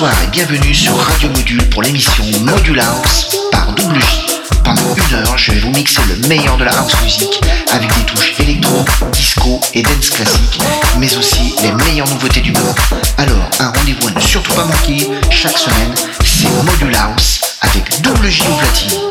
Bonsoir et bienvenue sur Radio Module pour l'émission Module House par Double J. Pendant une heure, je vais vous mixer le meilleur de la house music avec des touches électro, disco et dance classique, mais aussi les meilleures nouveautés du moment. Alors, un rendez-vous à ne surtout pas manquer, chaque semaine, c'est Module House avec Double J au platine.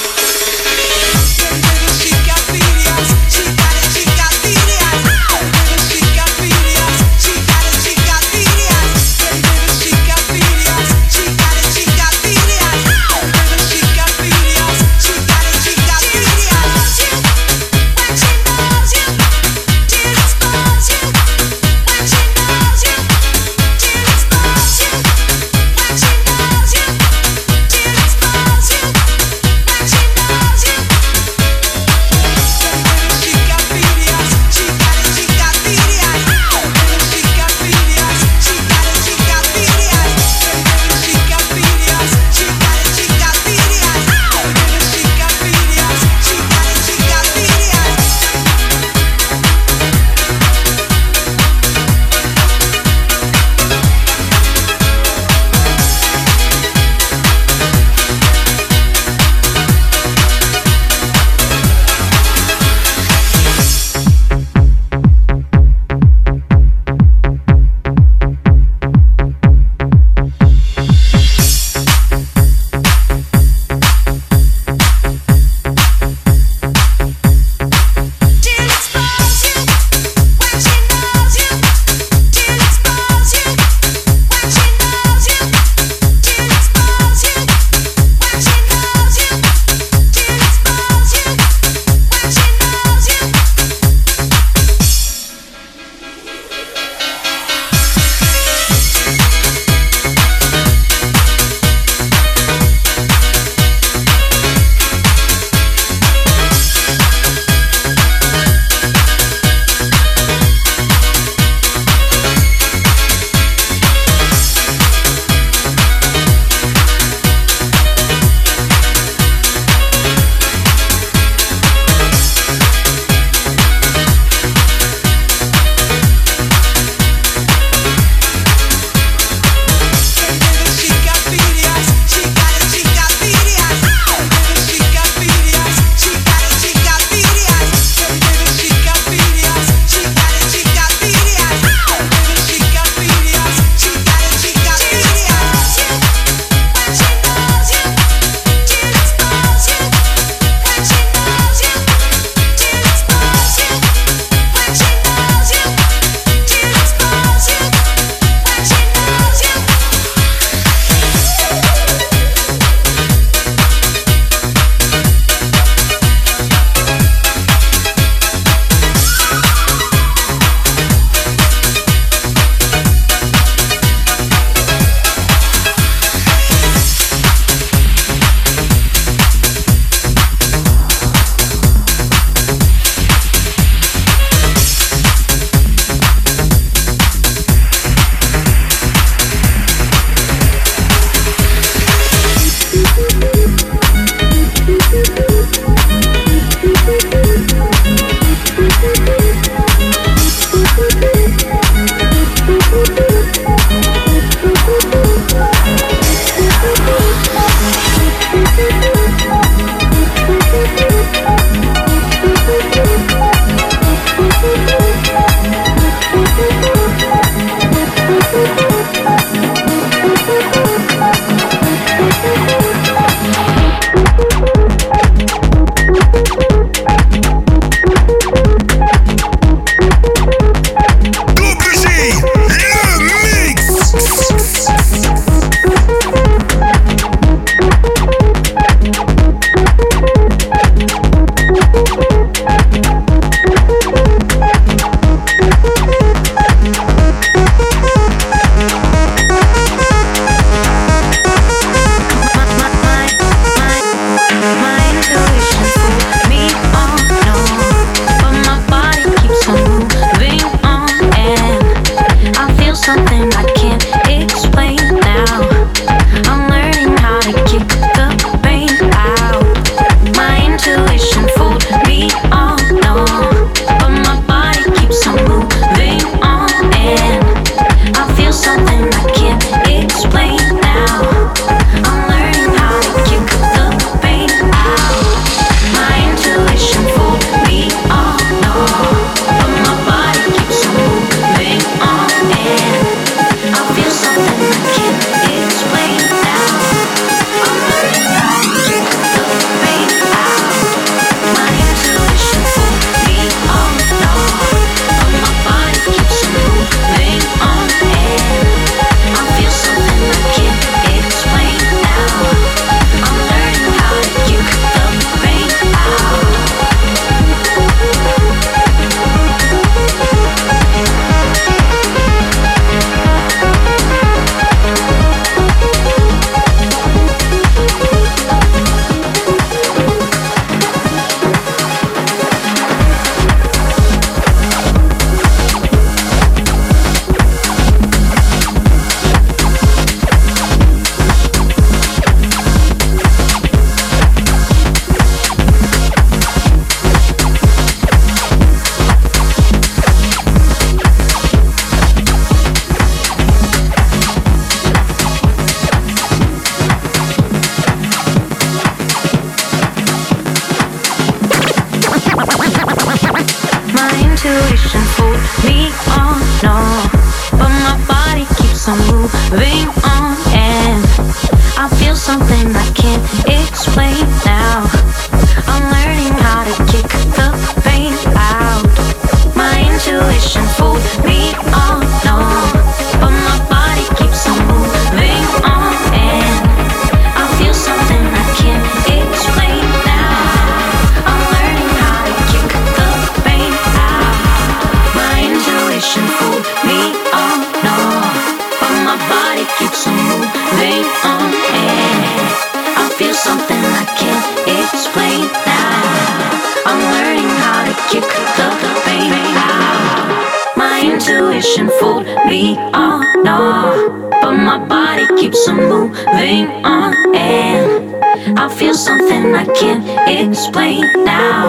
intuition fooled me uh, on, no. But my body keeps on moving on, and I feel something I can't explain now.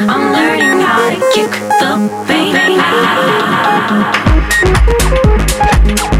I'm learning how to kick the pain out.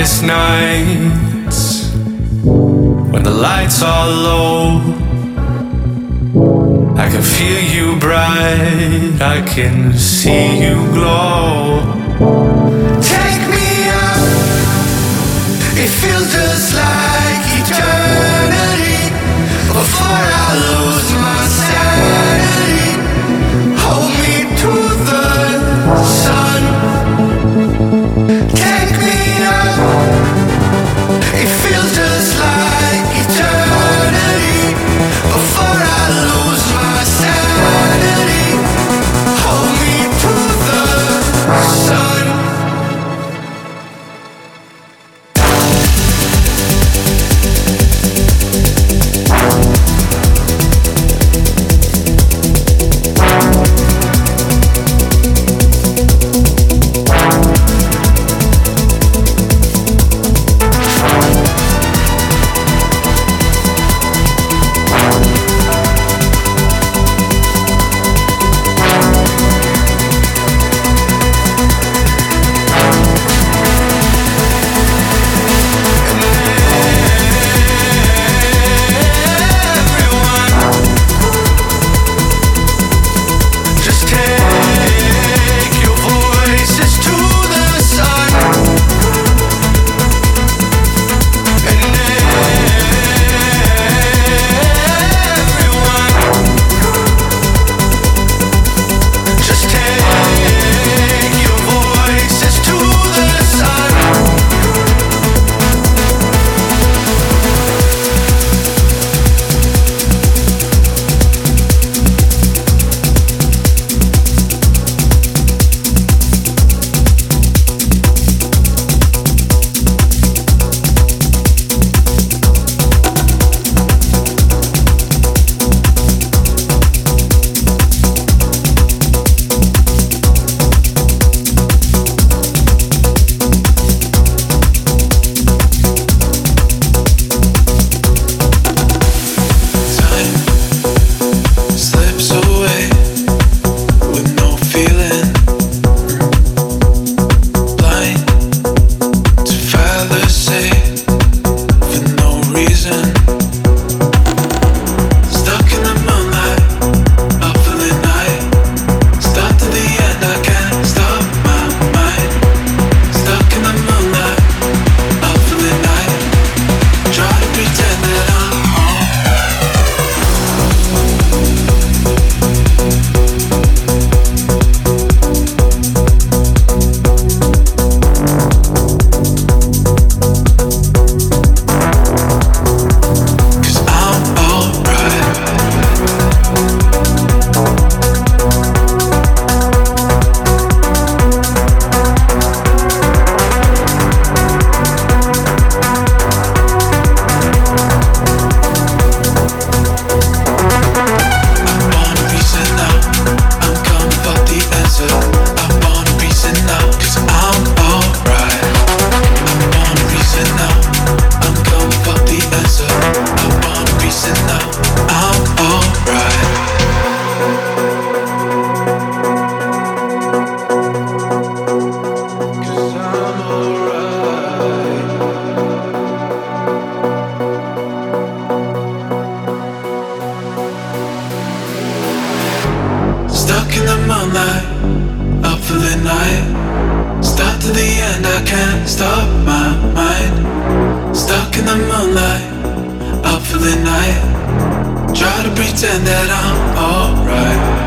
this night. Try to pretend that I'm alright.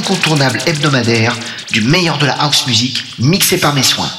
Incontournable hebdomadaire du meilleur de la house music mixée par mes soins.